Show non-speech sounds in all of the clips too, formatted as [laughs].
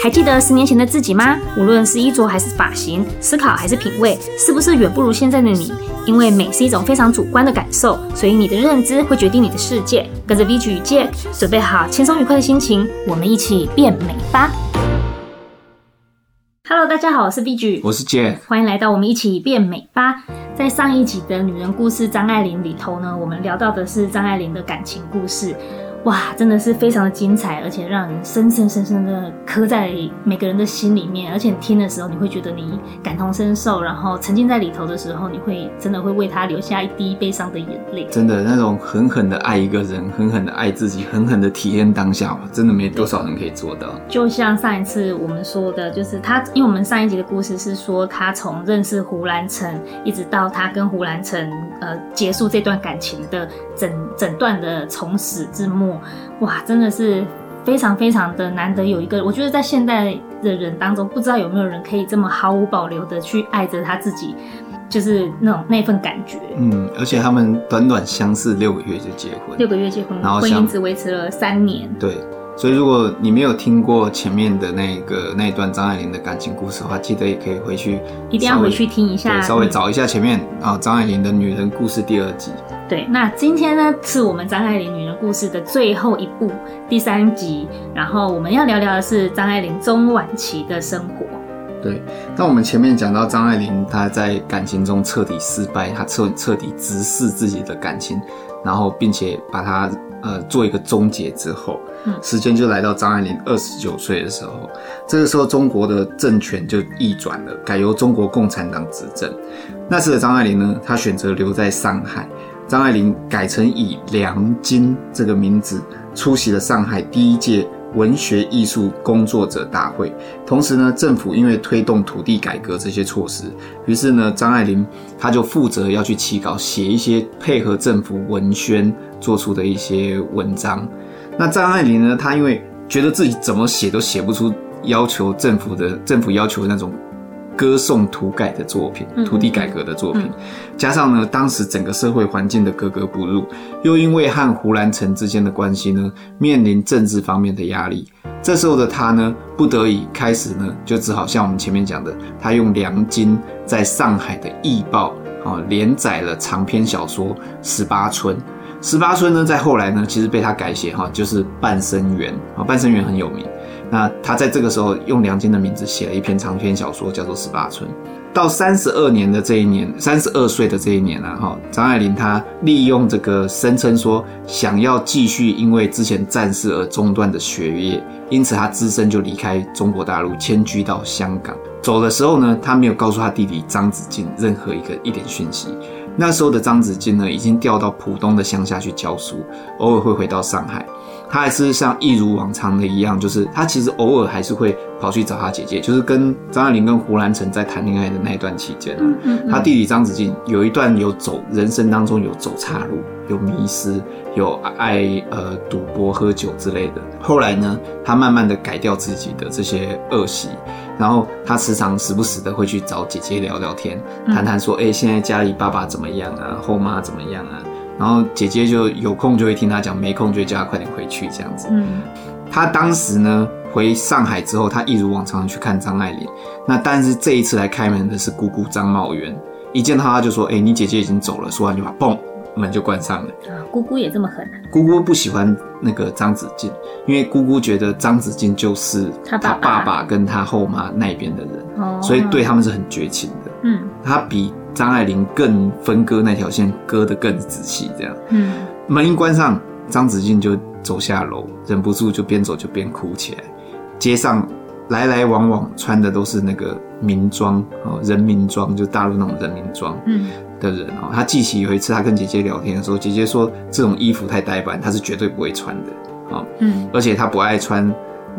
还记得十年前的自己吗？无论是衣着还是发型，思考还是品味，是不是远不如现在的你？因为美是一种非常主观的感受，所以你的认知会决定你的世界。跟着 VG 与 Jack，准备好轻松愉快的心情，我们一起变美吧！Hello，大家好，我是 B G，我是 Jack，欢迎来到我们一起变美吧。在上一集的女人故事张爱玲里头呢，我们聊到的是张爱玲的感情故事。哇，真的是非常的精彩，而且让人深深深深的刻在每个人的心里面。而且听的时候，你会觉得你感同身受，然后沉浸在里头的时候，你会真的会为他留下一滴悲伤的眼泪。真的，那种狠狠的爱一个人，狠狠的爱自己，狠狠的体验当下，真的没多少人可以做到。就像上一次我们说的，就是他，因为我们上一集的故事是说他从认识胡兰成，一直到他跟胡兰成呃结束这段感情的整整段的从始至末。哇，真的是非常非常的难得有一个，我觉得在现代的人当中，不知道有没有人可以这么毫无保留的去爱着他自己，就是那种那份感觉。嗯，而且他们短短相识六个月就结婚，六个月结婚，然后婚姻只维持了三年。对。所以，如果你没有听过前面的那个那一段张爱玲的感情故事的话，记得也可以回去，一定要回去听一下，稍微找一下前面啊张爱玲的女人故事第二集。对，那今天呢是我们张爱玲女人故事的最后一部第三集，然后我们要聊聊的是张爱玲中晚期的生活。对，那我们前面讲到张爱玲她在感情中彻底失败，她彻彻底直视自己的感情，然后并且把它。呃，做一个终结之后，时间就来到张爱玲二十九岁的时候。这个时候，中国的政权就逆转了，改由中国共产党执政。那时的张爱玲呢，她选择留在上海。张爱玲改成以梁金这个名字出席了上海第一届文学艺术工作者大会。同时呢，政府因为推动土地改革这些措施，于是呢，张爱玲她就负责要去起稿，写一些配合政府文宣。做出的一些文章，那张爱玲呢？她因为觉得自己怎么写都写不出要求政府的政府要求的那种歌颂土改的作品，土地改革的作品，加上呢，当时整个社会环境的格格不入，又因为和胡兰成之间的关系呢，面临政治方面的压力，这时候的他呢，不得已开始呢，就只好像我们前面讲的，他用梁金在上海的《易报》啊连载了长篇小说《十八春》。十八春呢，在后来呢，其实被他改写哈，就是半生缘啊，半生缘很有名。那他在这个时候用梁金的名字写了一篇长篇小说，叫做《十八春》。到三十二年的这一年，三十二岁的这一年啊，哈，张爱玲她利用这个声称说想要继续因为之前战事而中断的学业，因此她只身就离开中国大陆，迁居到香港。走的时候呢，她没有告诉她弟弟张子静任何一个一点讯息。那时候的张子静呢，已经调到浦东的乡下去教书，偶尔会回到上海。他还是像一如往常的一样，就是他其实偶尔还是会跑去找他姐姐，就是跟张爱玲跟胡兰成在谈恋爱的那一段期间啊，他弟弟张子静有一段有走人生当中有走岔路，有迷失，有爱呃赌博喝酒之类的。后来呢，他慢慢的改掉自己的这些恶习。然后他时常时不时的会去找姐姐聊聊天，谈谈说，哎、欸，现在家里爸爸怎么样啊，后妈怎么样啊？然后姐姐就有空就会听他讲，没空就会叫他快点回去这样子。嗯，他当时呢回上海之后，他一如往常去看张爱玲。那但是这一次来开门的是姑姑张茂元，一见到他就说，哎、欸，你姐姐已经走了。说完就把嘣。门就关上了。啊，姑姑也这么狠啊？姑姑不喜欢那个张子静，因为姑姑觉得张子静就是他爸爸跟他后妈那边的人，哦，所以对他们是很绝情的。嗯，他比张爱玲更分割那条线，割得更仔细，这样。嗯，门一关上，张子静就走下楼，忍不住就边走就边哭起来。街上来来往往穿的都是那个民装哦，人民装，就大陆那种人民装。嗯。的人哦，他记起有一次他跟姐姐聊天的时候，姐姐说这种衣服太呆板，他是绝对不会穿的啊。嗯，而且他不爱穿，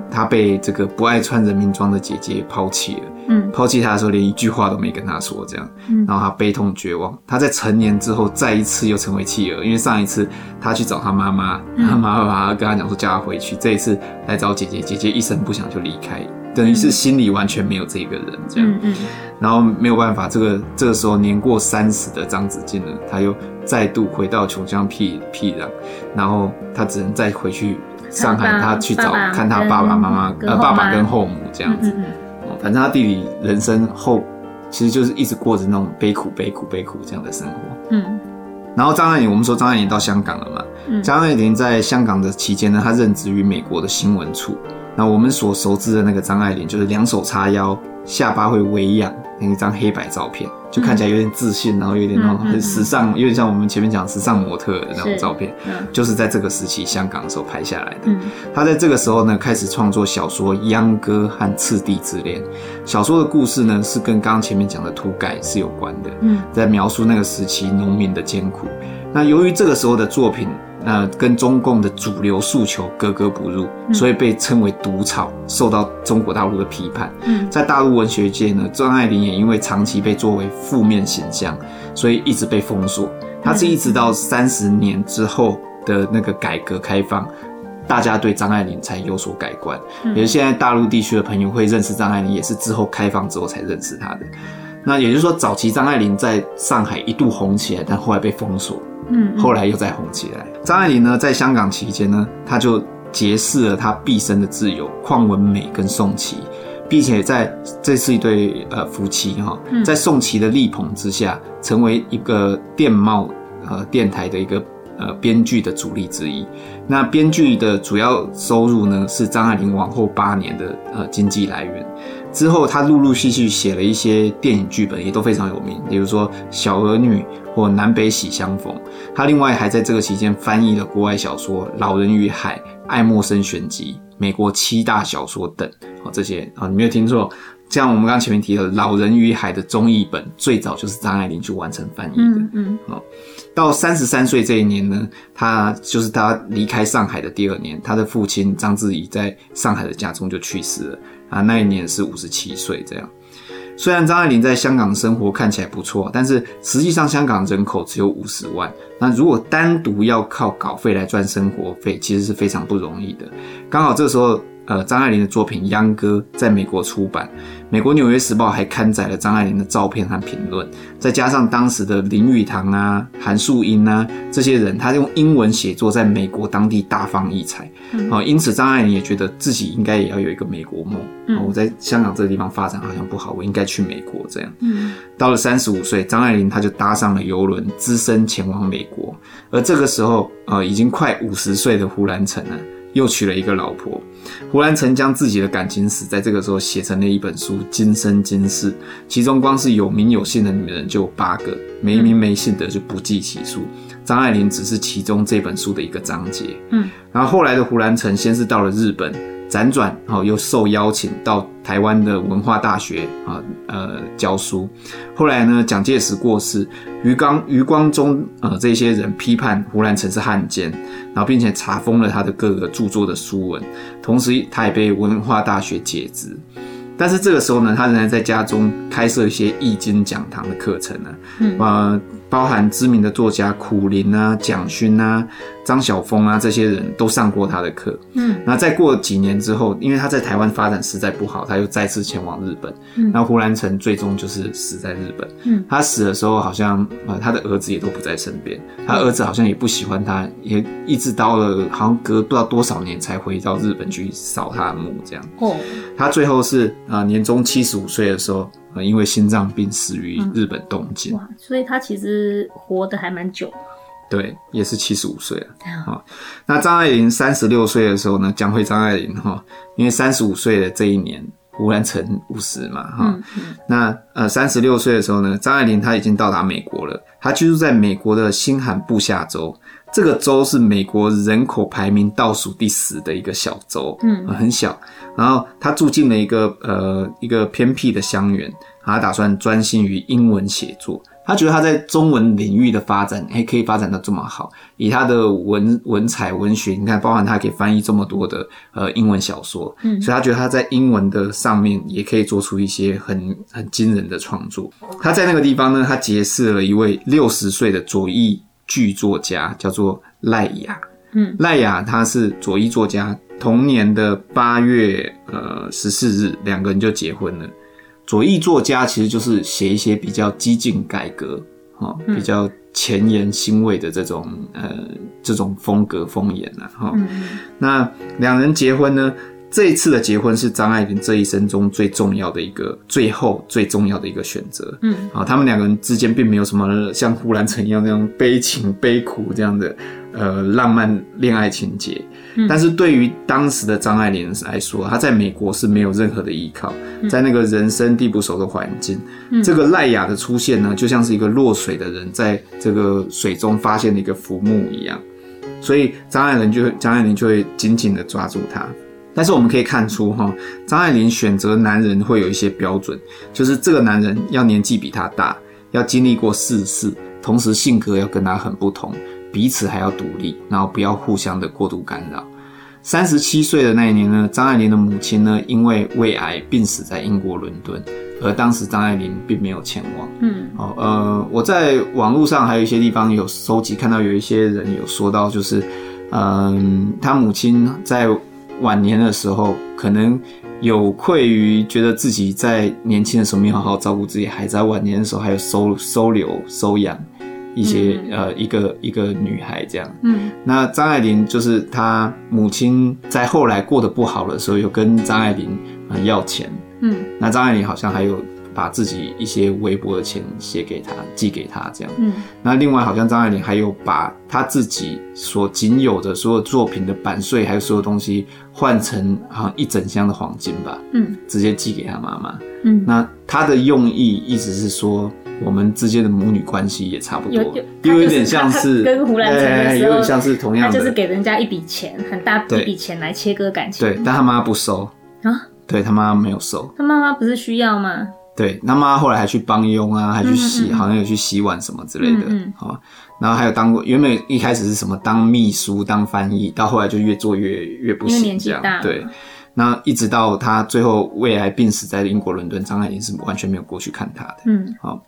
他被这个不爱穿人民装的姐姐抛弃了。嗯，抛弃他的时候连一句话都没跟他说，这样。嗯，然后他悲痛绝望。他在成年之后再一次又成为弃儿，因为上一次他去找他妈妈，他妈妈跟他讲说叫他回去，这一次来找姐姐，姐姐一声不响就离开。等于是心里完全没有这个人这样，嗯嗯、然后没有办法，这个这个时候年过三十的张子静呢，他又再度回到穷乡僻僻壤，然后他只能再回去上海，他去找看他爸爸妈妈，呃，爸爸跟后母这样子。反正他弟弟人生后其实就是一直过着那种悲苦、悲苦、悲苦这样的生活。嗯。然后张爱玲，我们说张爱玲到香港了嘛？嗯。张爱玲在香港的期间呢，她任职于美国的新闻处。那我们所熟知的那个张爱玲，就是两手叉腰，下巴会微仰，那一张黑白照片，就看起来有点自信，然后有点那种很时尚，有点像我们前面讲时尚模特的那种照片，就是在这个时期香港的时候拍下来的。他在这个时候呢，开始创作小说《秧歌》和《次第之恋》。小说的故事呢，是跟刚刚前面讲的土改是有关的，在描述那个时期农民的艰苦。那由于这个时候的作品，那跟中共的主流诉求格格不入，所以被称为毒草，受到中国大陆的批判。在大陆文学界呢，张爱玲也因为长期被作为负面形象，所以一直被封锁。她是一直到三十年之后的那个改革开放，大家对张爱玲才有所改观。也是现在大陆地区的朋友会认识张爱玲，也是之后开放之后才认识她的。那也就是说，早期张爱玲在上海一度红起来，但后来被封锁。嗯，后来又再红起来。张爱玲呢，在香港期间呢，她就结识了她毕生的挚友邝文美跟宋琦，并且在这是一对呃夫妻哈，在宋琦的力捧之下，成为一个电贸呃电台的一个呃编剧的主力之一。那编剧的主要收入呢，是张爱玲往后八年的呃经济来源。之后，她陆陆续续写了一些电影剧本，也都非常有名，比如说《小儿女》或《南北喜相逢》。他另外还在这个期间翻译了国外小说《老人与海》《爱默生选集》、美国七大小说等。好，这些啊，你没有听错。像我们刚刚前面提的《老人与海》的中译本，最早就是张爱玲去完成翻译的。嗯嗯。好，到三十三岁这一年呢，他就是他离开上海的第二年，他的父亲张志怡在上海的家中就去世了。啊，那一年是五十七岁，这样。虽然张爱玲在香港生活看起来不错，但是实际上香港人口只有五十万。那如果单独要靠稿费来赚生活费，其实是非常不容易的。刚好这时候。呃，张爱玲的作品《秧歌》在美国出版，美国《纽约时报》还刊载了张爱玲的照片和评论，再加上当时的林语堂啊、韩素英啊这些人，他用英文写作，在美国当地大放异彩。好、嗯，因此张爱玲也觉得自己应该也要有一个美国梦。嗯，我在香港这个地方发展好像不好，我应该去美国这样。嗯，到了三十五岁，张爱玲她就搭上了邮轮，只身前往美国。而这个时候，呃，已经快五十岁的胡兰成呢，又娶了一个老婆。胡兰成将自己的感情史在这个时候写成了一本书《今生今世》，其中光是有名有姓的女人就有八个，没名没姓的就不计其数。张爱玲只是其中这本书的一个章节。嗯，然后后来的胡兰成先是到了日本。辗转，好，又受邀请到台湾的文化大学啊，呃，教书。后来呢，蒋介石过世，余光余光中呃这些人批判胡兰成是汉奸，然后并且查封了他的各个著作的书文，同时他也被文化大学解职。但是这个时候呢，他仍然在家中开设一些易经讲堂的课程呢，嗯，呃。包含知名的作家苦林啊、蒋勋啊、张晓风啊，这些人都上过他的课。嗯，那再过几年之后，因为他在台湾发展实在不好，他又再次前往日本。嗯，那胡兰成最终就是死在日本。嗯，他死的时候好像呃，他的儿子也都不在身边。他儿子好像也不喜欢他，也一直到了好像隔不知道多少年才回到日本去扫他的墓这样。哦，他最后是啊、呃，年终七十五岁的时候。呃，因为心脏病死于日本东京。嗯。哇，所以他其实活得还蛮久。对，也是七十五岁了。好，那张爱玲三十六岁的时候呢，讲回张爱玲哈，因为三十五岁的这一年，胡兰成五十嘛哈。嗯嗯。那呃，三十六岁的时候呢，张爱玲她已经到达美国了。她居住在美国的新罕布夏州。这个州是美国人口排名倒数第十的一个小州，嗯，很小。然后他住进了一个呃一个偏僻的乡园，他打算专心于英文写作。他觉得他在中文领域的发展，还可以发展到这么好。以他的文文采文学，你看，包含他可以翻译这么多的呃英文小说，嗯，所以他觉得他在英文的上面也可以做出一些很很惊人的创作。他在那个地方呢，他结识了一位六十岁的左翼。剧作家叫做赖雅，嗯，赖雅他是左翼作家，同年的八月呃十四日，两个人就结婚了。左翼作家其实就是写一些比较激进改革哈，比较前沿新味的这种呃这种风格风言呐哈。那两人结婚呢？这一次的结婚是张爱玲这一生中最重要的一个，最后最重要的一个选择。嗯，啊，他们两个人之间并没有什么像胡兰成一样那种悲情悲苦这样的呃浪漫恋爱情节。嗯，但是对于当时的张爱玲来说，她在美国是没有任何的依靠，在那个人生地不熟的环境，嗯，这个赖雅的出现呢，就像是一个落水的人在这个水中发现了一个浮木一样，所以张爱玲就张爱玲就会紧紧的抓住他。但是我们可以看出，哈，张爱玲选择男人会有一些标准，就是这个男人要年纪比她大，要经历过世事，同时性格要跟她很不同，彼此还要独立，然后不要互相的过度干扰。三十七岁的那一年呢，张爱玲的母亲呢，因为胃癌病死在英国伦敦，而当时张爱玲并没有前往。嗯，好，呃，我在网络上还有一些地方有收集，看到有一些人有说到，就是，嗯，他母亲在。晚年的时候，可能有愧于觉得自己在年轻的时候没有好好照顾自己，还在晚年的时候还有收收留收养一些、嗯、呃一个一个女孩这样。嗯，那张爱玲就是她母亲在后来过得不好的时候，有跟张爱玲要钱。嗯，那张爱玲好像还有。把自己一些微薄的钱写给他，寄给他，这样。嗯，那另外好像张爱玲还有把她自己所仅有的所有作品的版税，还有所有东西换成好像一整箱的黄金吧。嗯，直接寄给他妈妈。嗯，那他的用意意思是说，我们之间的母女关系也差不多，因为有点像是 [laughs] 跟胡兰成的时候，有点像是同样的，就是给人家一笔钱，很大一笔钱来切割感情。对，但他妈不收啊，对他妈没有收，他妈妈不是需要吗？对，那妈后来还去帮佣啊，还去洗，嗯嗯好像有去洗碗什么之类的，好、嗯嗯哦，然后还有当过，原本一开始是什么当秘书、当翻译，到后来就越做越越不行，这样对。那一直到他最后胃癌病死在英国伦敦，张爱玲是完全没有过去看他的。嗯，好、哦，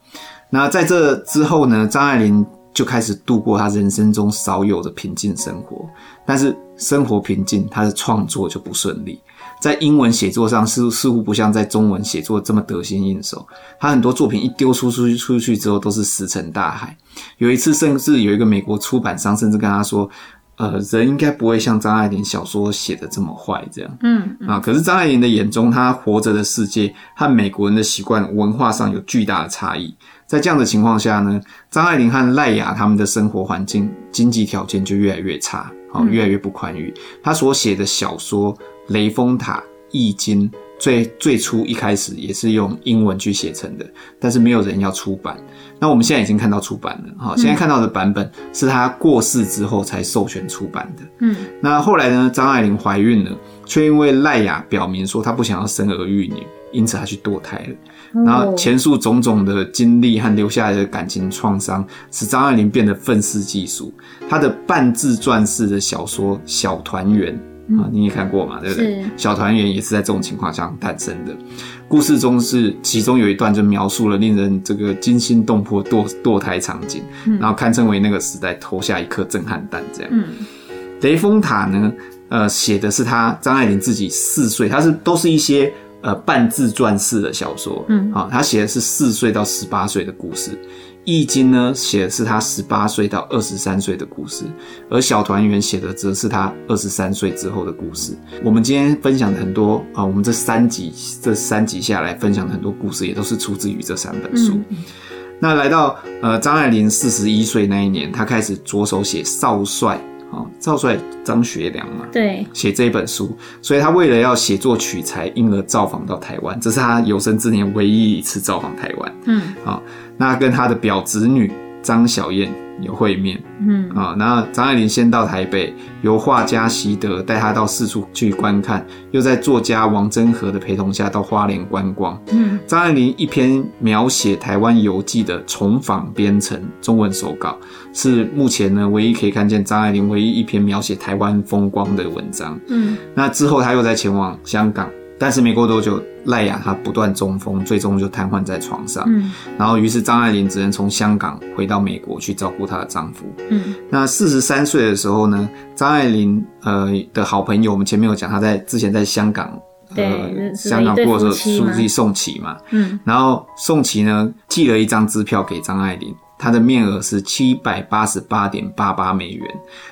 那在这之后呢，张爱玲就开始度过她人生中少有的平静生活，但是生活平静，她的创作就不顺利。在英文写作上，似似乎不像在中文写作这么得心应手。他很多作品一丢出出去出去之后，都是石沉大海。有一次，甚至有一个美国出版商甚至跟他说：“呃，人应该不会像张爱玲小说写的这么坏。”这样，嗯啊。可是张爱玲的眼中，她活着的世界和美国人的习惯文化上有巨大的差异。在这样的情况下呢，张爱玲和赖雅他们的生活环境、经济条件就越来越差，好，越来越不宽裕。他所写的小说。雷峰塔、易经最最初一开始也是用英文去写成的，但是没有人要出版。那我们现在已经看到出版了，哈，现在看到的版本是他过世之后才授权出版的。嗯，那后来呢，张爱玲怀孕了，却因为赖雅表明说她不想要生儿育女，因此她去堕胎了。然后前述种种的经历和留下来的感情创伤，使张爱玲变得愤世嫉俗。她的半自传式的小说《小团圆》。啊，你也看过嘛，对不对？小团圆也是在这种情况下诞生的。故事中是其中有一段就描述了令人这个惊心动魄堕堕胎场景，然后堪称为那个时代投下一颗震撼弹。这样，嗯，雷峰塔呢，呃，写的是他张爱玲自己四岁，他是都是一些呃半自传式的小说，嗯，啊，他写的是四岁到十八岁的故事。易经呢，写的是他十八岁到二十三岁的故事，而小团圆写的则是他二十三岁之后的故事。我们今天分享的很多啊，我们这三集这三集下来分享的很多故事，也都是出自于这三本书。嗯、那来到呃张爱玲四十一岁那一年，她开始着手写少帅。哦，少帅张学良嘛，对，写这本书，所以他为了要写作取材，因而造访到台湾，这是他有生之年唯一一次造访台湾。嗯，好，那跟他的表侄女张小燕。有会面，嗯啊，那张爱玲先到台北，由画家席德带她到四处去观看，又在作家王祯和的陪同下到花莲观光。嗯，张爱玲一篇描写台湾游记的重访编成中文手稿，是目前呢唯一可以看见张爱玲唯一一篇描写台湾风光的文章。嗯，那之后她又在前往香港。但是没过多久，赖雅她不断中风，最终就瘫痪在床上。嗯，然后于是张爱玲只能从香港回到美国去照顾她的丈夫。嗯，那四十三岁的时候呢，张爱玲呃的好朋友，我们前面有讲，她在之前在香港，呃，香港过的时候，书记宋琦嘛。嗯，然后宋琦呢寄了一张支票给张爱玲。她的面额是七百八十八点八八美元，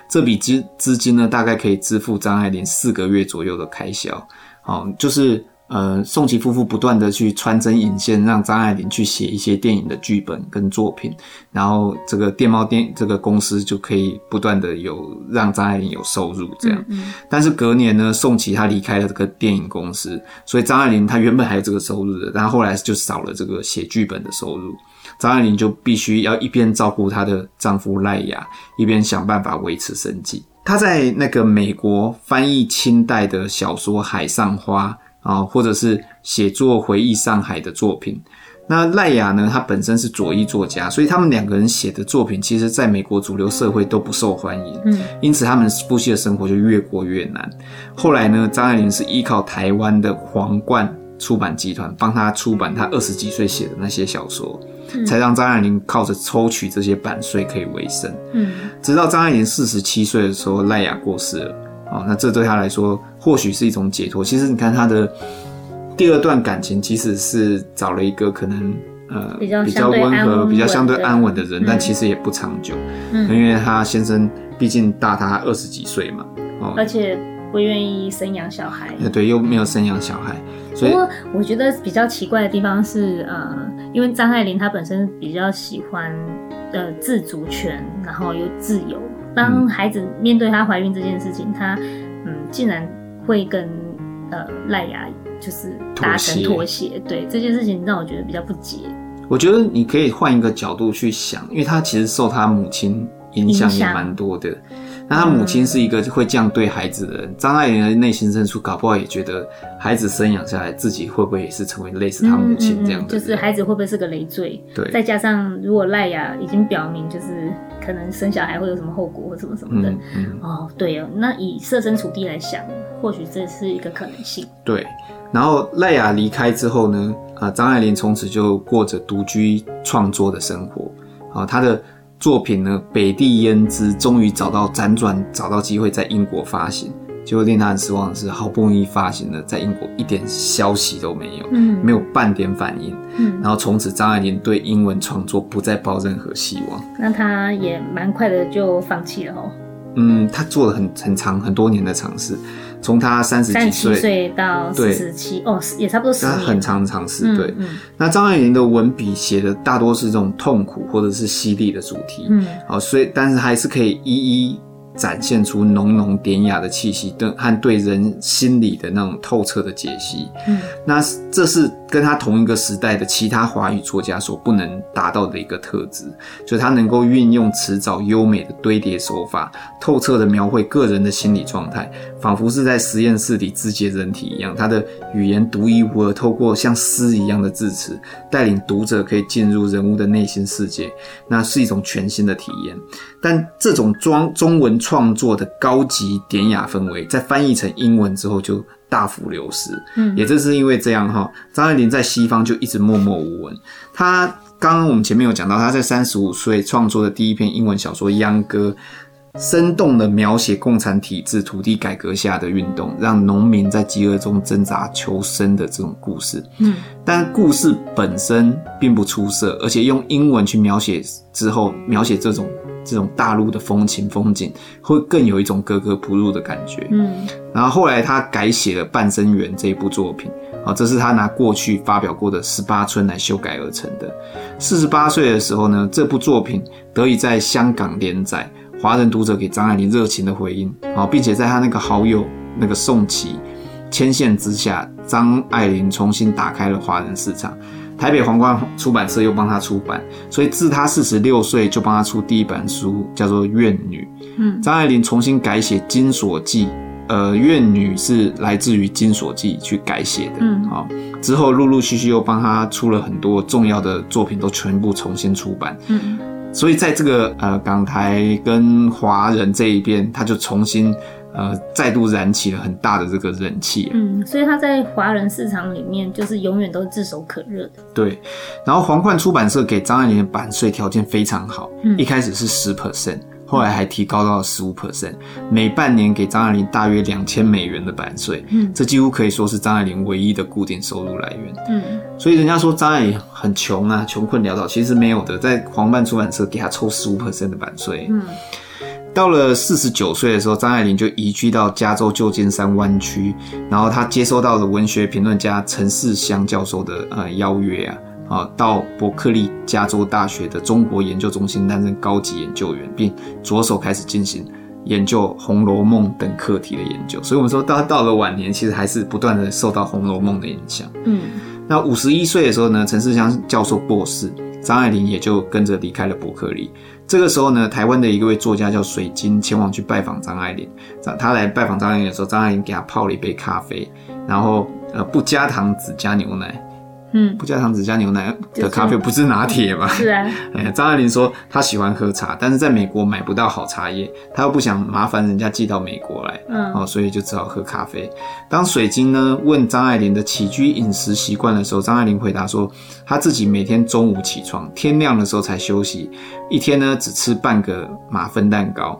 这笔资资金呢，大概可以支付张爱玲四个月左右的开销。好，就是。呃，宋琦夫妇不断的去穿针引线，让张爱玲去写一些电影的剧本跟作品，然后这个电猫电这个公司就可以不断的有让张爱玲有收入这样。嗯嗯。但是隔年呢，宋琦他离开了这个电影公司，所以张爱玲她原本还有这个收入的，但后来就少了这个写剧本的收入，张爱玲就必须要一边照顾她的丈夫赖雅，一边想办法维持生计。她在那个美国翻译清代的小说《海上花》。啊，或者是写作回忆上海的作品。那赖雅呢？她本身是左翼作家，所以他们两个人写的作品，其实在美国主流社会都不受欢迎。嗯，因此他们夫妻的生活就越过越难。后来呢，张爱玲是依靠台湾的皇冠出版集团帮她出版她二十几岁写的那些小说，嗯，才让张爱玲靠着抽取这些版税可以维生。嗯，直到张爱玲四十七岁的时候，赖雅过世了。哦，那这对她来说或许是一种解脱。其实你看她的第二段感情，其实是找了一个可能呃比较温和、比较相对安稳的人，但其实也不长久。嗯，因为他先生毕竟大她二十几岁嘛，哦，而且不愿意生养小孩。对，又没有生养小孩。不过我觉得比较奇怪的地方是，呃，因为张爱玲她本身比较喜欢呃自主权，然后又自由。当孩子面对她怀孕这件事情，她嗯，竟然会跟呃赖雅就是达成妥协，对这件事情让我觉得比较不解。我觉得你可以换一个角度去想，因为她其实受她母亲影响也蛮多的。那他母亲是一个会这样对孩子的人，张、嗯、爱玲的内心深处搞不好也觉得孩子生养下来，自己会不会也是成为类似他母亲这样的、嗯嗯嗯？就是孩子会不会是个累赘？对，再加上如果赖雅已经表明就是。可能生小孩会有什么后果或什么什么的、嗯嗯、哦，对哦，那以设身处地来想，或许这是一个可能性。对，然后赖雅离开之后呢，啊，张爱玲从此就过着独居创作的生活。啊，她的作品呢，《北地胭脂》终于找到辗转找到机会在英国发行。结果令他很失望的是，好不容易发行了，在英国一点消息都没有，嗯，没有半点反应，嗯，然后从此张爱玲对英文创作不再抱任何希望。那他也蛮快的就放弃了哦。嗯，他做了很很长很多年的尝试，从他三十几岁到四十七，哦，也差不多十年。他很长的尝试，对。嗯嗯、那张爱玲的文笔写的大多是这种痛苦或者是犀利的主题，嗯，好，所以但是还是可以一一。展现出浓浓典雅的气息，和对人心理的那种透彻的解析。嗯，那这是跟他同一个时代的其他华语作家所不能达到的一个特质，就是他能够运用词藻优美的堆叠手法，透彻的描绘个人的心理状态，仿佛是在实验室里肢解人体一样。他的语言独一无二，透过像诗一样的字词，带领读者可以进入人物的内心世界，那是一种全新的体验。但这种装中文创作的高级典雅氛围，在翻译成英文之后就大幅流失。嗯，也正是因为这样哈，张爱玲在西方就一直默默无闻。她刚刚我们前面有讲到，她在三十五岁创作的第一篇英文小说《秧歌》，生动的描写共产体制、土地改革下的运动，让农民在饥饿中挣扎求生的这种故事。嗯，但故事本身并不出色，而且用英文去描写之后，描写这种。这种大陆的风情风景，会更有一种格格不入的感觉。嗯，然后后来他改写了《半生缘》这一部作品，啊，这是他拿过去发表过的《十八春》来修改而成的。四十八岁的时候呢，这部作品得以在香港连载，华人读者给张爱玲热情的回应，啊，并且在他那个好友那个宋琦牵线之下，张爱玲重新打开了华人市场。台北皇冠出版社又帮他出版，所以自他四十六岁就帮他出第一本书，叫做《怨女》。嗯，张爱玲重新改写《金锁记》，呃，《怨女》是来自于《金锁记》去改写的。嗯，好，之后陆陆续续又帮他出了很多重要的作品，都全部重新出版。嗯，所以在这个呃港台跟华人这一边，他就重新。呃，再度燃起了很大的这个人气。嗯，所以他在华人市场里面就是永远都是炙手可热的。对，然后皇冠出版社给张爱玲的版税条件非常好，嗯，一开始是十 percent，后来还提高到了十五 percent，每半年给张爱玲大约两千美元的版税。嗯，这几乎可以说是张爱玲唯一的固定收入来源。嗯，所以人家说张爱玲很穷啊，穷困潦倒，其实没有的，在黄冠出版社给她抽十五 percent 的版税。嗯。到了四十九岁的时候，张爱玲就移居到加州旧金山湾区，然后她接收到了文学评论家陈世香教授的呃邀约啊，啊，到伯克利加州大学的中国研究中心担任高级研究员，并着手开始进行研究《红楼梦》等课题的研究。所以，我们说，到到了晚年，其实还是不断的受到《红楼梦》的影响。嗯，那五十一岁的时候呢，陈世香教授过世，张爱玲也就跟着离开了伯克利。这个时候呢，台湾的一位作家叫水晶前往去拜访张爱玲。他来拜访张爱玲的时候，张爱玲给他泡了一杯咖啡，然后呃不加糖，只加牛奶。嗯，不加糖只加牛奶的咖啡不是拿铁吗？是啊。[laughs] 哎，张爱玲说她喜欢喝茶，但是在美国买不到好茶叶，她又不想麻烦人家寄到美国来，嗯，哦，所以就只好喝咖啡。当水晶呢问张爱玲的起居饮食习惯的时候，张爱玲回答说，她自己每天中午起床，天亮的时候才休息，一天呢只吃半个马芬蛋糕。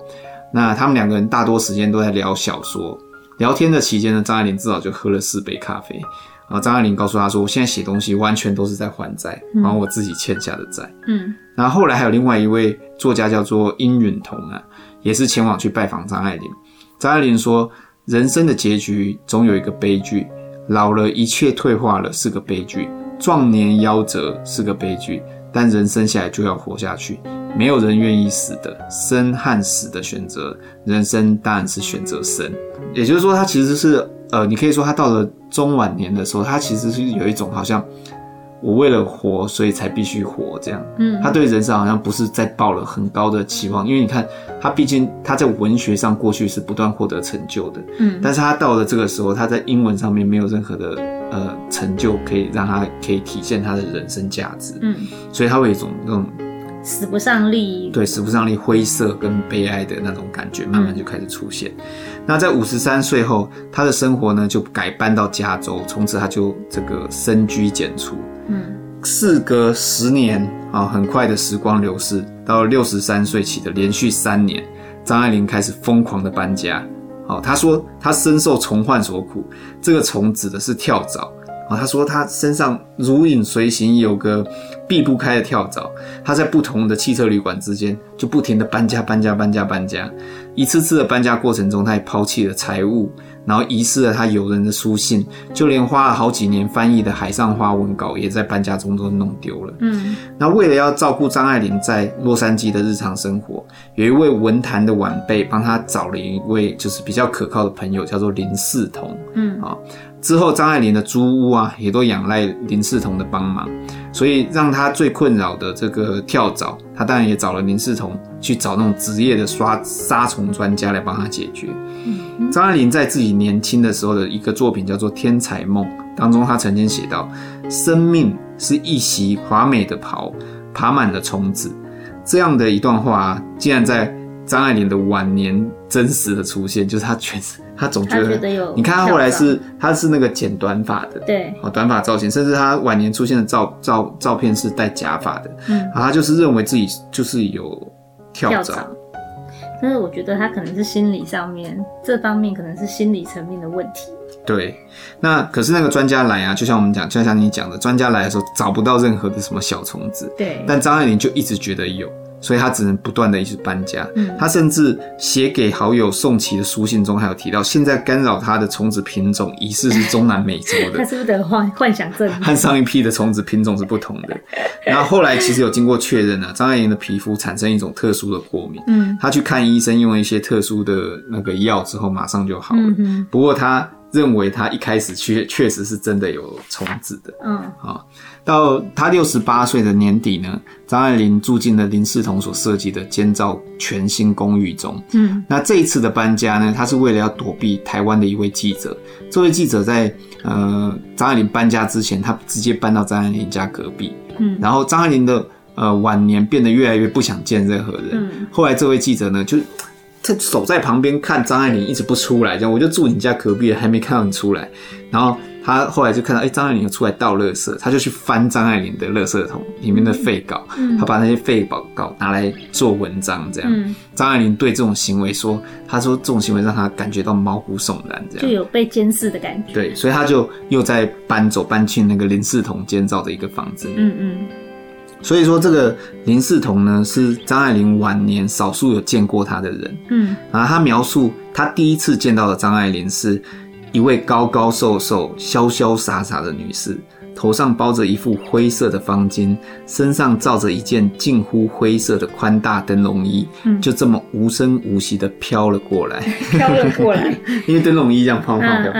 那他们两个人大多时间都在聊小说，聊天的期间呢，张爱玲至少就喝了四杯咖啡。然后张爱玲告诉他说：“我现在写东西完全都是在还债，然后我自己欠下的债。”嗯，然后后来还有另外一位作家叫做殷允彤啊，也是前往去拜访张爱玲。张爱玲说：“人生的结局总有一个悲剧，老了一切退化了是个悲剧，壮年夭折是个悲剧，但人生下来就要活下去，没有人愿意死的，生和死的选择，人生当然是选择生。”也就是说，他其实是。呃，你可以说他到了中晚年的时候，他其实是有一种好像我为了活，所以才必须活这样。嗯，他对人生好像不是在抱了很高的期望，因为你看他毕竟他在文学上过去是不断获得成就的，嗯，但是他到了这个时候，他在英文上面没有任何的呃成就可以让他可以体现他的人生价值，嗯，所以他会有一种那种。使不上力，对，使不上力，灰色跟悲哀的那种感觉，慢慢就开始出现。嗯、那在五十三岁后，他的生活呢就改搬到加州，从此他就这个深居简出。嗯，事隔十年啊，很快的时光流逝，到六十三岁起的连续三年，张爱玲开始疯狂的搬家。哦，他说他深受虫患所苦，这个虫指的是跳蚤。啊，他说他身上如影随形，有个避不开的跳蚤。他在不同的汽车旅馆之间就不停的搬家、搬家、搬家、搬家。一次次的搬家过程中，他也抛弃了财物，然后遗失了他友人的书信，就连花了好几年翻译的《海上花》文稿，也在搬家中都弄丢了。嗯，那为了要照顾张爱玲在洛杉矶的日常生活，有一位文坛的晚辈帮他找了一位就是比较可靠的朋友，叫做林世同。嗯，啊。之后，张爱玲的租屋啊，也都仰赖林世同的帮忙，所以让他最困扰的这个跳蚤，他当然也找了林世同去找那种职业的刷杀虫专家来帮他解决。张爱玲在自己年轻的时候的一个作品叫做《天才梦》当中，她曾经写到：“生命是一袭华美的袍，爬满了虫子。”这样的一段话，竟然在张爱玲的晚年真实的出现，就是她全是。他总觉得，有，你看他后来是，他是那个剪短发的，对，哦，短发造型，甚至他晚年出现的照照照片是戴假发的，嗯，然后他就是认为自己就是有跳蚤，但是我觉得他可能是心理上面这方面可能是心理层面的问题。对，那可是那个专家来啊，就像我们讲，就像你讲的，专家来的时候找不到任何的什么小虫子，对，但张爱玲就一直觉得有。所以他只能不断的一直搬家。嗯，他甚至写给好友宋琦的书信中还有提到，现在干扰他的虫子品种疑似是中南美洲的。[laughs] 他是不是得幻幻想症？和上一批的虫子品种是不同的。[laughs] 然后后来其实有经过确认呢，张爱玲的皮肤产生一种特殊的过敏。嗯，他去看医生，用了一些特殊的那个药之后，马上就好了。嗯，不过他认为他一开始确确实是真的有虫子的。嗯，好。到他六十八岁的年底呢，张爱玲住进了林世彤所设计的监造全新公寓中。嗯，那这一次的搬家呢，他是为了要躲避台湾的一位记者。这位记者在呃张爱玲搬家之前，他直接搬到张爱玲家隔壁。嗯，然后张爱玲的呃晚年变得越来越不想见任何人。嗯，后来这位记者呢，就他守在旁边看张爱玲一直不出来，这样我就住你家隔壁，还没看到你出来，然后。他后来就看到，哎、欸，张爱玲又出来倒垃圾，他就去翻张爱玲的垃圾桶里面的废稿，嗯、他把那些废稿稿拿来做文章，这样。张、嗯、爱玲对这种行为说，他说这种行为让他感觉到毛骨悚然，这样。就有被监视的感觉。对，所以他就又在搬走，搬去那个林世同监造的一个房子。嗯嗯。所以说，这个林世彤呢，是张爱玲晚年少数有见过他的人。嗯，然后他描述他第一次见到的张爱玲是一位高高瘦瘦、潇潇洒洒的女士，头上包着一副灰色的方巾，身上罩着一件近乎灰色的宽大灯笼衣，嗯、就这么无声无息地飘了过来。[laughs] 飘了过来，因为灯笼衣这样飘飘飘。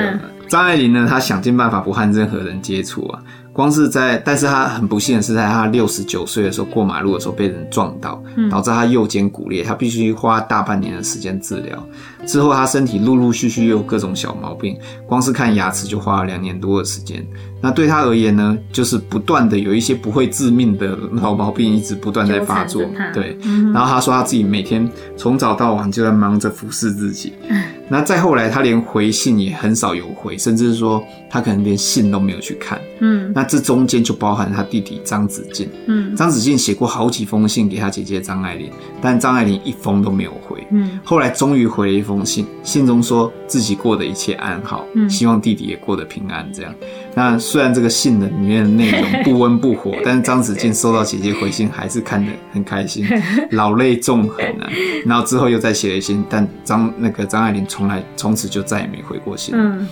张爱玲呢，她想尽办法不和任何人接触啊。光是在，但是他很不幸的是，在他六十九岁的时候过马路的时候被人撞到，导致他右肩骨裂，他必须花大半年的时间治疗。之后他身体陆陆续续又有各种小毛病，光是看牙齿就花了两年多的时间。那对他而言呢，就是不断的有一些不会致命的老毛病一直不断在发作。对，然后他说他自己每天从早到晚就在忙着服侍自己。[laughs] 那再后来，他连回信也很少有回，甚至是说他可能连信都没有去看。嗯，那这中间就包含他弟弟张子敬。嗯，张子敬写过好几封信给他姐姐张爱玲，但张爱玲一封都没有回。嗯，后来终于回了一封信，信中说自己过的一切安好，嗯，希望弟弟也过得平安。这样，那虽然这个信的里面的内容不温不火，[laughs] 但是张子静收到姐姐回信还是看得很开心，[laughs] 老泪纵横啊。然后之后又再写了一信，但张那个张爱玲从来从此就再也没回过信。嗯，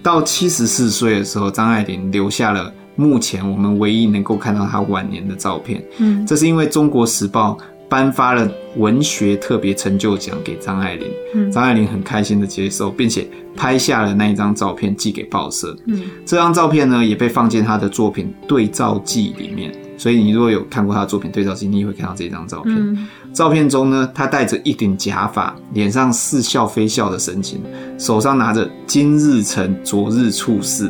到七十四岁的时候，张爱玲留下了目前我们唯一能够看到她晚年的照片。嗯，这是因为《中国时报》颁发了文学特别成就奖给张爱玲。张爱玲很开心的接受，并且拍下了那一张照片寄给报社。嗯，这张照片呢也被放进她的作品《对照记》里面。所以你如果有看过她的作品《对照记》，你也会看到这张照片。嗯照片中呢，她戴着一顶假发，脸上似笑非笑的神情，手上拿着《今日成昨日处事》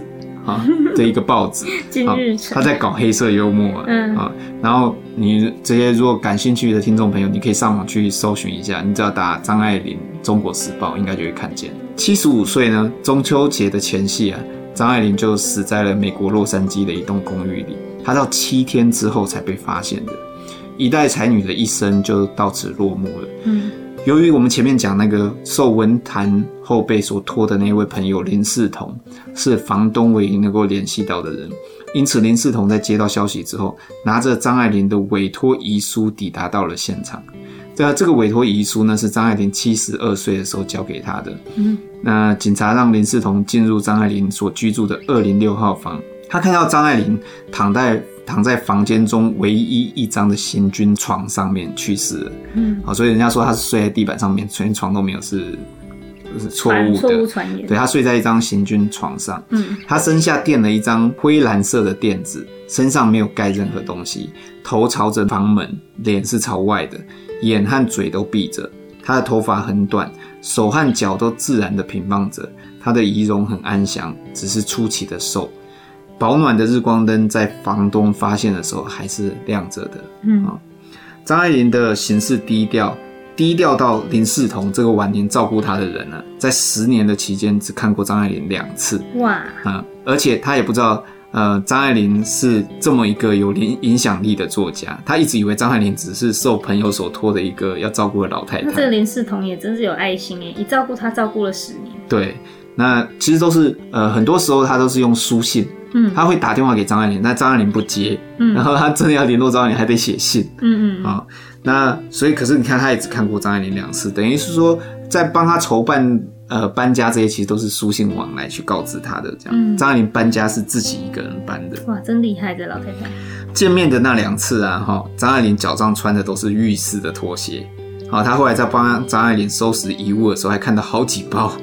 啊 [laughs] 的一个报纸。他在搞黑色幽默啊，然后你这些如果感兴趣的听众朋友，你可以上网去搜寻一下，你只要打张爱玲《中国时报》，应该就会看见。七十五岁呢，中秋节的前夕啊，张爱玲就死在了美国洛杉矶的一栋公寓里，她到七天之后才被发现的。一代才女的一生就到此落幕了。嗯，由于我们前面讲那个受文坛后辈所托的那位朋友林世同是房东唯一能够联系到的人，因此林世同在接到消息之后，拿着张爱玲的委托遗书抵达到了现场。这这个委托遗书呢，是张爱玲七十二岁的时候交给他的。嗯，那警察让林世同进入张爱玲所居住的二零六号房，他看到张爱玲躺在。躺在房间中唯一一张的行军床上面去世了。嗯，好，所以人家说他是睡在地板上面，全床都没有，是错误的。错误传言。对，他睡在一张行军床上。嗯，他身下垫了一张灰蓝色的垫子，身上没有盖任何东西，头朝着房门，脸是朝外的，眼和嘴都闭着。他的头发很短，手和脚都自然的平放着。他的仪容很安详，只是出奇的瘦。保暖的日光灯在房东发现的时候还是亮着的。嗯，张爱玲的行事低调，低调到林世彤这个晚年照顾他的人呢，在十年的期间只看过张爱玲两次。哇！啊，而且他也不知道，呃，张爱玲是这么一个有影影响力的作家，他一直以为张爱玲只是受朋友所托的一个要照顾的老太太。那这个林世彤也真是有爱心哎，一照顾他照顾了十年。对，那其实都是呃，很多时候他都是用书信。嗯，他会打电话给张爱玲，但张爱玲不接。嗯，然后他真的要联络张爱玲，还得写信。嗯嗯啊，那所以可是你看，他也只看过张爱玲两次，等于是说在帮他筹办呃搬家这些，其实都是书信往来去告知他的这样。嗯，张爱玲搬家是自己一个人搬的。哇，真厉害的老太太。见面的那两次啊，哈，张爱玲脚上穿的都是浴室的拖鞋。好，他后来在帮张爱玲收拾遗物的时候，还看到好几包。[laughs]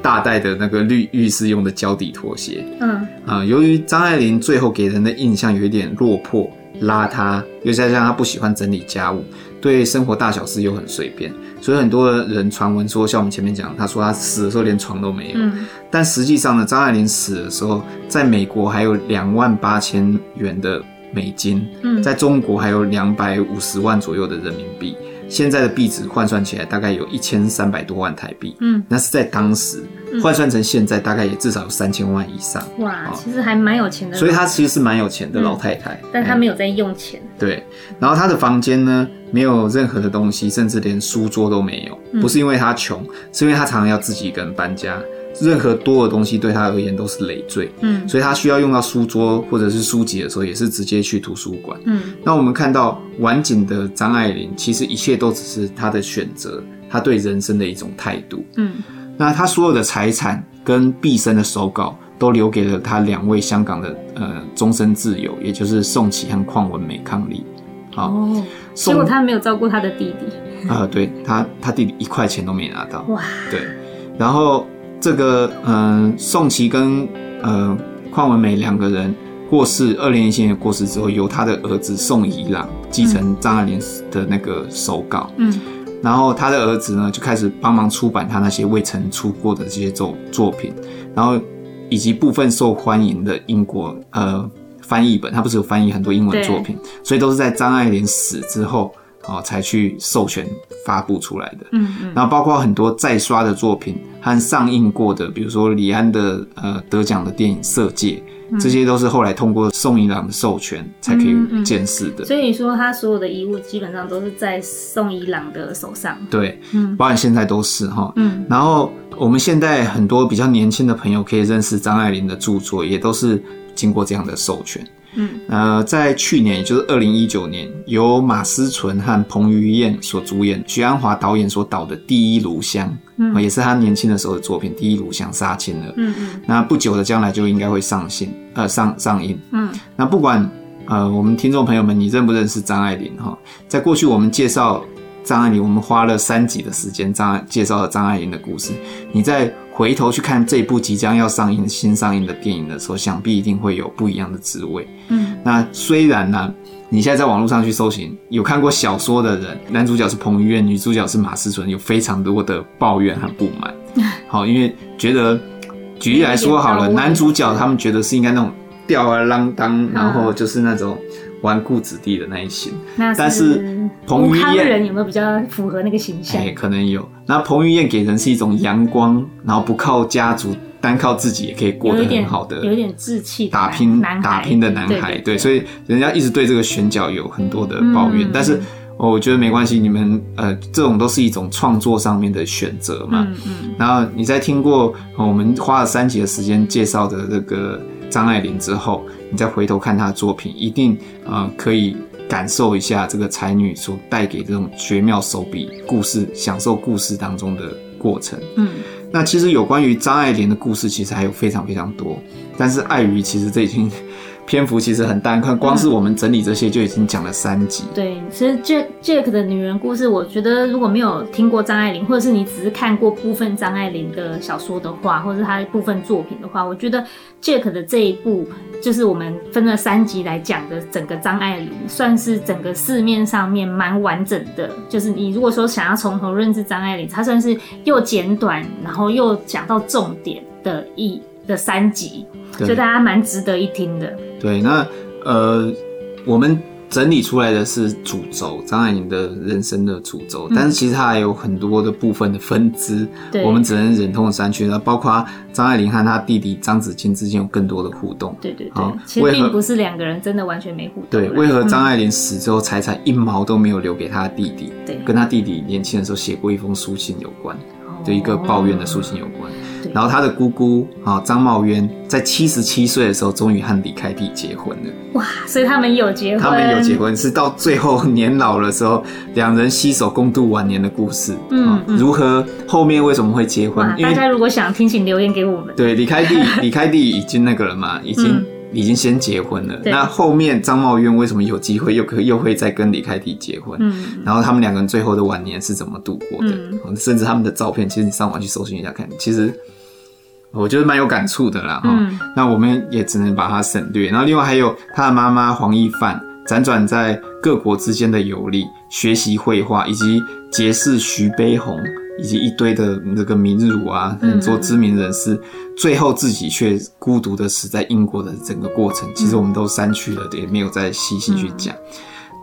大袋的那个浴浴室用的胶底拖鞋，嗯啊，由于张爱玲最后给人的印象有一点落魄邋遢，又再加上他不喜欢整理家务，对生活大小事又很随便，所以很多人传闻说，像我们前面讲，他说他死的时候连床都没有。嗯，但实际上呢，张爱玲死的时候，在美国还有两万八千元的美金，嗯，在中国还有两百五十万左右的人民币。现在的币值换算起来大概有一千三百多万台币，嗯，那是在当时换算成现在大概也至少有三千万以上。哇，其实还蛮有钱的。所以她其实是蛮有钱的老太太，嗯、但她没有在用钱。对，然后她的房间呢，没有任何的东西，甚至连书桌都没有，不是因为她穷，是因为她常常要自己一个人搬家。任何多的东西对他而言都是累赘，嗯，所以他需要用到书桌或者是书籍的时候，也是直接去图书馆，嗯。那我们看到晚景的张爱玲，其实一切都只是她的选择，她对人生的一种态度，嗯。那她所有的财产跟毕生的手稿，都留给了她两位香港的呃终身挚友，也就是宋琦和邝文美伉俪。好，哦，结果他没有照顾他的弟弟啊，呃，对他，他弟弟一块钱都没拿到，哇，对，然后。这个嗯，宋琦跟呃邝文美两个人过世，二零一七年过世之后，由他的儿子宋怡朗继承张爱玲的那个手稿，嗯，然后他的儿子呢就开始帮忙出版他那些未曾出过的这些作作品，然后以及部分受欢迎的英国呃翻译本，他不是有翻译很多英文作品，所以都是在张爱玲死之后。哦，才去授权发布出来的。嗯嗯，然后包括很多再刷的作品和上映过的，比如说李安的呃得奖的电影《色戒》，这些都是后来通过宋一朗的授权才可以见识的。所以你说他所有的遗物基本上都是在宋一朗的手上。对，嗯，包括现在都是哈。嗯，然后我们现在很多比较年轻的朋友可以认识张爱玲的著作，也都是经过这样的授权。嗯，呃，在去年，也就是二零一九年，由马思纯和彭于晏所主演，许鞍华导演所导的《第一炉香》，嗯，也是他年轻的时候的作品，《第一炉香》杀青了。嗯嗯，那不久的将来就应该会上线，呃，上上映。嗯，那不管呃，我们听众朋友们，你认不认识张爱玲哈？在过去我们介绍张爱玲，我们花了三集的时间，张介绍了张爱玲的故事，你在。回头去看这部即将要上映、新上映的电影的时候，想必一定会有不一样的滋味。嗯，那虽然呢，你现在在网络上去搜寻，有看过小说的人，男主角是彭于晏，女主角是马思纯，有非常多的抱怨和不满。[laughs] 好，因为觉得，举例来说好了，男主角他们觉得是应该那种吊儿郎当，然后就是那种。纨绔子弟的那一型，但是彭于晏人有没有比较符合那个形象？哎，可能有。那彭于晏给人是一种阳光，然后不靠家族，单靠自己也可以过得很好的，有点志气，打拼男打拼的男孩。对，所以人家一直对这个选角有很多的抱怨。嗯、但是我觉得没关系，你们呃，这种都是一种创作上面的选择嘛。嗯嗯。然后你在听过我们花了三集的时间介绍的这个张爱玲之后。你再回头看她的作品，一定呃可以感受一下这个才女所带给这种绝妙手笔、故事、享受故事当中的过程。嗯，那其实有关于张爱玲的故事，其实还有非常非常多，但是碍于其实这已经。篇幅其实很大，看光是我们整理这些就已经讲了三集。对，其实 Jack Jack 的女人故事，我觉得如果没有听过张爱玲，或者是你只是看过部分张爱玲的小说的话，或者是她的部分作品的话，我觉得 Jack 的这一部就是我们分了三集来讲的整个张爱玲，算是整个市面上面蛮完整的。就是你如果说想要从头认识张爱玲，她算是又简短，然后又讲到重点的一的三集，所以大家蛮值得一听的。对，那呃，我们整理出来的是主轴，张爱玲的人生的主轴，嗯、但是其实它还有很多的部分的分支，对我们只能忍痛的删去。那包括张爱玲和她弟弟张子清之间有更多的互动。对对对，好其实并不是两个人真的完全没互动。对，为何张爱玲死之后财产一毛都没有留给她的弟弟？对，跟她弟弟年轻的时候写过一封书信有关，就一个抱怨的书信有关。哦然后他的姑姑啊张茂渊在七十七岁的时候，终于和李开弟结婚了。哇，所以他们有结婚，他们有结婚，是到最后年老的时候，两人携手共度晚年的故事。嗯，嗯，如何后面为什么会结婚？大家如果想听，请留言给我们。对，李开弟，李开弟已经那个了嘛，已经。嗯已经先结婚了，那后面张茂渊为什么有机会又可又会再跟李开复结婚？嗯，然后他们两个人最后的晚年是怎么度过的？嗯、甚至他们的照片，其实你上网去搜寻一下看，其实我觉得蛮有感触的啦。嗯，那我们也只能把它省略。然后另外还有他的妈妈黄一范，辗转在各国之间的游历，学习绘画，以及结识徐悲鸿。以及一堆的那个名儒啊，很多知名人士，嗯、最后自己却孤独的死在英国的整个过程，其实我们都删去了，也没有再细细去讲。嗯、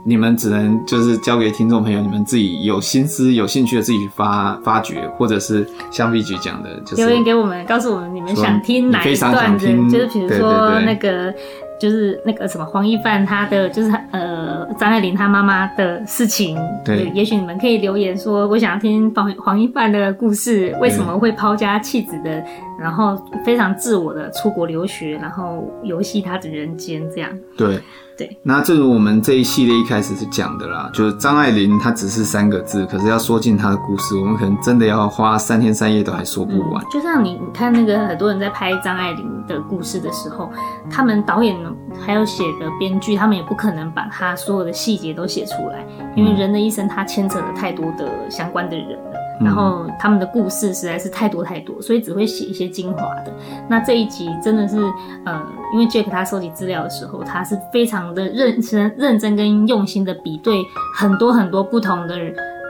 你们只能就是交给听众朋友，你们自己有心思、有兴趣的自己发发掘，或者是像 V 局讲的，就是留言给我们，告诉我们你们想听哪一段的，就是比如说那个。就是那个什么黄一凡，他的就是呃张爱玲他妈妈的事情，对，也许你们可以留言说，我想要听黄黄一凡的故事，为什么会抛家弃子的，然后非常自我的出国留学，然后游戏他的人间这样，对。对，那正如我们这一系列一开始是讲的啦，就是张爱玲她只是三个字，可是要说尽她的故事，我们可能真的要花三天三夜都还说不完。嗯、就像你你看那个很多人在拍张爱玲的故事的时候，他们导演还有写的编剧，他们也不可能把他所有的细节都写出来，因为人的一生他牵扯了太多的相关的人了。然后他们的故事实在是太多太多，所以只会写一些精华的。那这一集真的是，呃，因为 Jack 他收集资料的时候，他是非常的认真、认真跟用心的比对很多很多不同的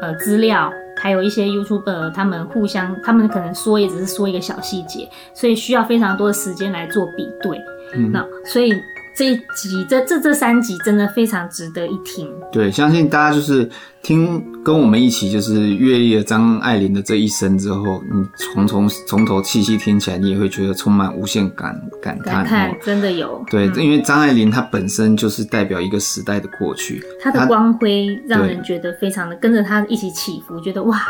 呃资料，还有一些 YouTuber 他们互相，他们可能说也只是说一个小细节，所以需要非常多的时间来做比对。嗯，那所以。这一集，这这这三集真的非常值得一听。对，相信大家就是听跟我们一起，就是阅历了张爱玲的这一生之后，你从从从头细细听起来，你也会觉得充满无限感感叹。感叹真的有。对，嗯、因为张爱玲她本身就是代表一个时代的过去，她的光辉让人觉得非常的跟着她一起起伏，觉得哇。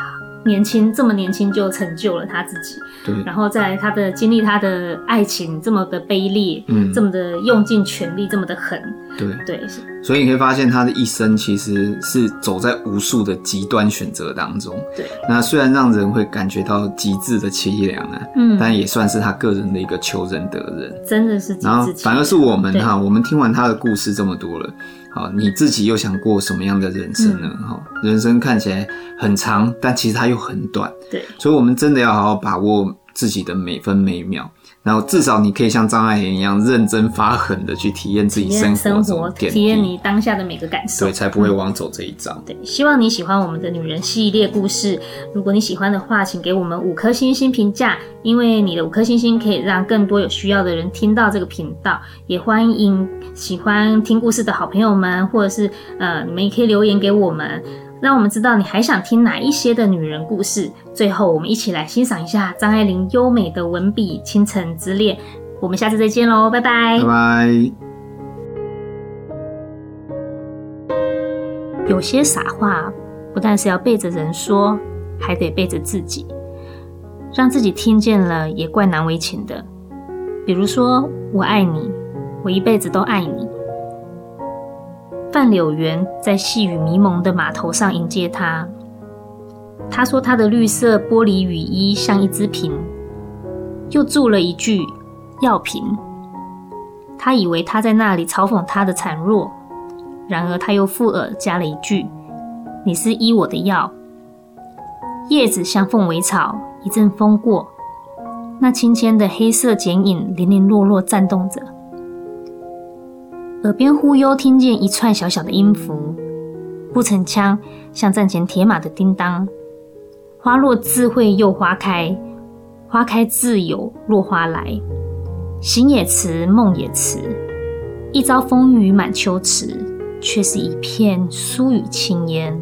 年轻这么年轻就成就了她自己，对，然后在她的经历她的爱情这么的卑劣，嗯，这么的用尽全力，这么的狠，对。对，所以你可以发现他的一生其实是走在无数的极端选择当中，对，那虽然让人会感觉到极致的凄凉啊，嗯，但也算是他个人的一个求仁得仁，真的是然后反而是我们哈，我们听完他的故事这么多了。好，你自己又想过什么样的人生呢？哈、嗯，人生看起来很长，但其实它又很短。对，所以我们真的要好好把握自己的每分每秒。然后至少你可以像张爱玲一样认真发狠的去体验自己生活中点滴，体验你当下的每个感受，对，才不会枉走这一遭。对，希望你喜欢我们的女人系列故事。如果你喜欢的话，请给我们五颗星星评价，因为你的五颗星星可以让更多有需要的人听到这个频道。也欢迎喜欢听故事的好朋友们，或者是呃，你们也可以留言给我们。让我们知道你还想听哪一些的女人故事。最后，我们一起来欣赏一下张爱玲优美的文笔《倾城之恋》。我们下次再见喽，拜拜！拜拜！有些傻话，不但是要背着人说，还得背着自己，让自己听见了也怪难为情的。比如说，我爱你，我一辈子都爱你。范柳园在细雨迷蒙的码头上迎接他。他说：“他的绿色玻璃雨衣像一只瓶。”又注了一句：“药瓶。”他以为他在那里嘲讽他的孱弱，然而他又附耳加了一句：“你是医我的药。”叶子像凤尾草，一阵风过，那青千的黑色剪影零零落落颤动着。耳边忽悠听见一串小小的音符，不成腔，像战前铁马的叮当。花落自会又花开，花开自有落花来。醒也迟，梦也迟，一朝风雨满秋池，却是一片疏雨轻烟。